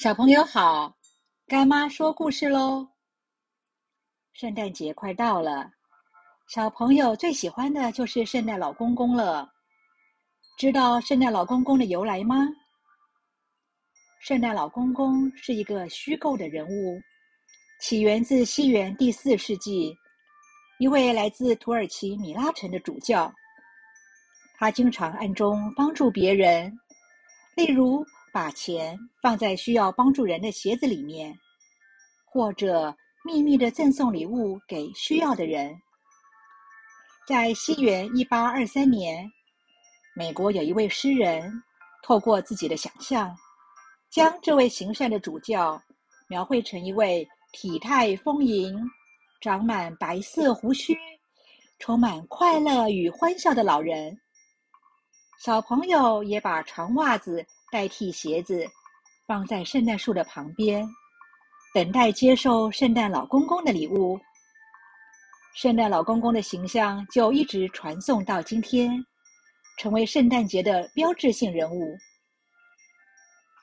小朋友好，干妈说故事喽。圣诞节快到了，小朋友最喜欢的就是圣诞老公公了。知道圣诞老公公的由来吗？圣诞老公公是一个虚构的人物，起源自西元第四世纪，一位来自土耳其米拉城的主教。他经常暗中帮助别人，例如。把钱放在需要帮助人的鞋子里面，或者秘密的赠送礼物给需要的人。在西元一八二三年，美国有一位诗人，透过自己的想象，将这位行善的主教描绘成一位体态丰盈、长满白色胡须、充满快乐与欢笑的老人。小朋友也把长袜子。代替鞋子，放在圣诞树的旁边，等待接受圣诞老公公的礼物。圣诞老公公的形象就一直传送到今天，成为圣诞节的标志性人物。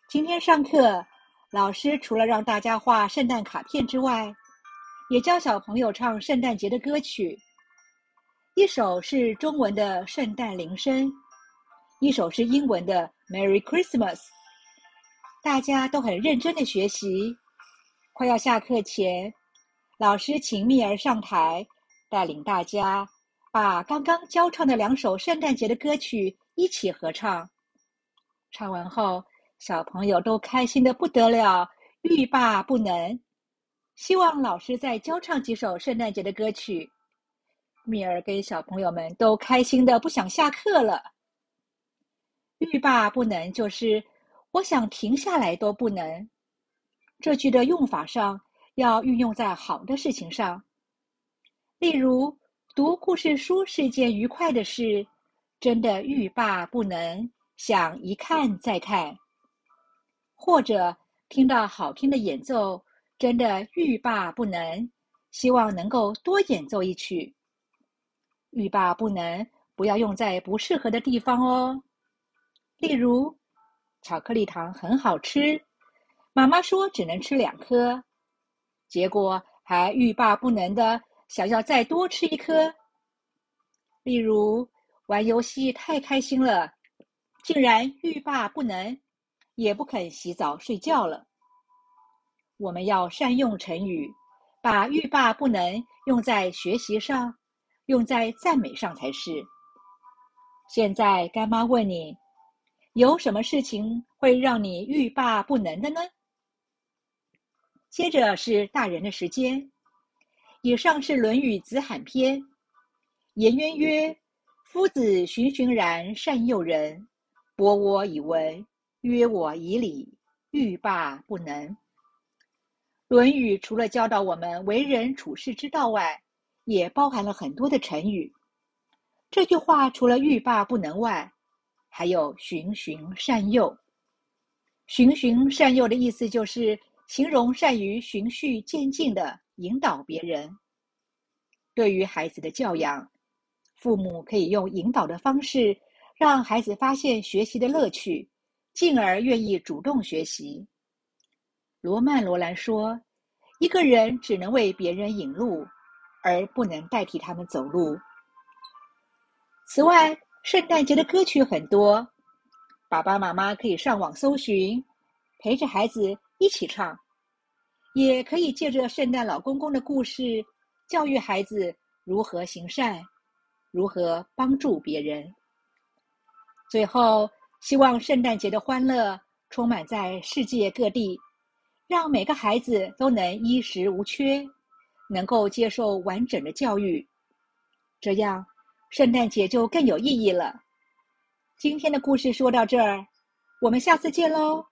今天上课，老师除了让大家画圣诞卡片之外，也教小朋友唱圣诞节的歌曲。一首是中文的圣诞铃声，一首是英文的。Merry Christmas！大家都很认真的学习。快要下课前，老师请蜜儿上台，带领大家把刚刚教唱的两首圣诞节的歌曲一起合唱。唱完后，小朋友都开心的不得了，欲罢不能。希望老师再教唱几首圣诞节的歌曲。蜜儿跟小朋友们都开心的不想下课了。欲罢不能，就是我想停下来都不能。这句的用法上要运用在好的事情上，例如读故事书是件愉快的事，真的欲罢不能，想一看再看；或者听到好听的演奏，真的欲罢不能，希望能够多演奏一曲。欲罢不能，不要用在不适合的地方哦。例如，巧克力糖很好吃，妈妈说只能吃两颗，结果还欲罢不能的想要再多吃一颗。例如，玩游戏太开心了，竟然欲罢不能，也不肯洗澡睡觉了。我们要善用成语，把欲罢不能用在学习上，用在赞美上才是。现在干妈问你。有什么事情会让你欲罢不能的呢？接着是大人的时间。以上是《论语·子罕篇》。颜渊曰：“夫子循循然善诱人，博我以文，约我以礼，欲罢不能。”《论语》除了教导我们为人处世之道外，也包含了很多的成语。这句话除了欲罢不能外，还有循循善诱，循循善诱的意思就是形容善于循序渐进的引导别人。对于孩子的教养，父母可以用引导的方式，让孩子发现学习的乐趣，进而愿意主动学习。罗曼·罗兰说：“一个人只能为别人引路，而不能代替他们走路。”此外，圣诞节的歌曲很多，爸爸妈妈可以上网搜寻，陪着孩子一起唱，也可以借着圣诞老公公的故事，教育孩子如何行善，如何帮助别人。最后，希望圣诞节的欢乐充满在世界各地，让每个孩子都能衣食无缺，能够接受完整的教育，这样。圣诞节就更有意义了。今天的故事说到这儿，我们下次见喽。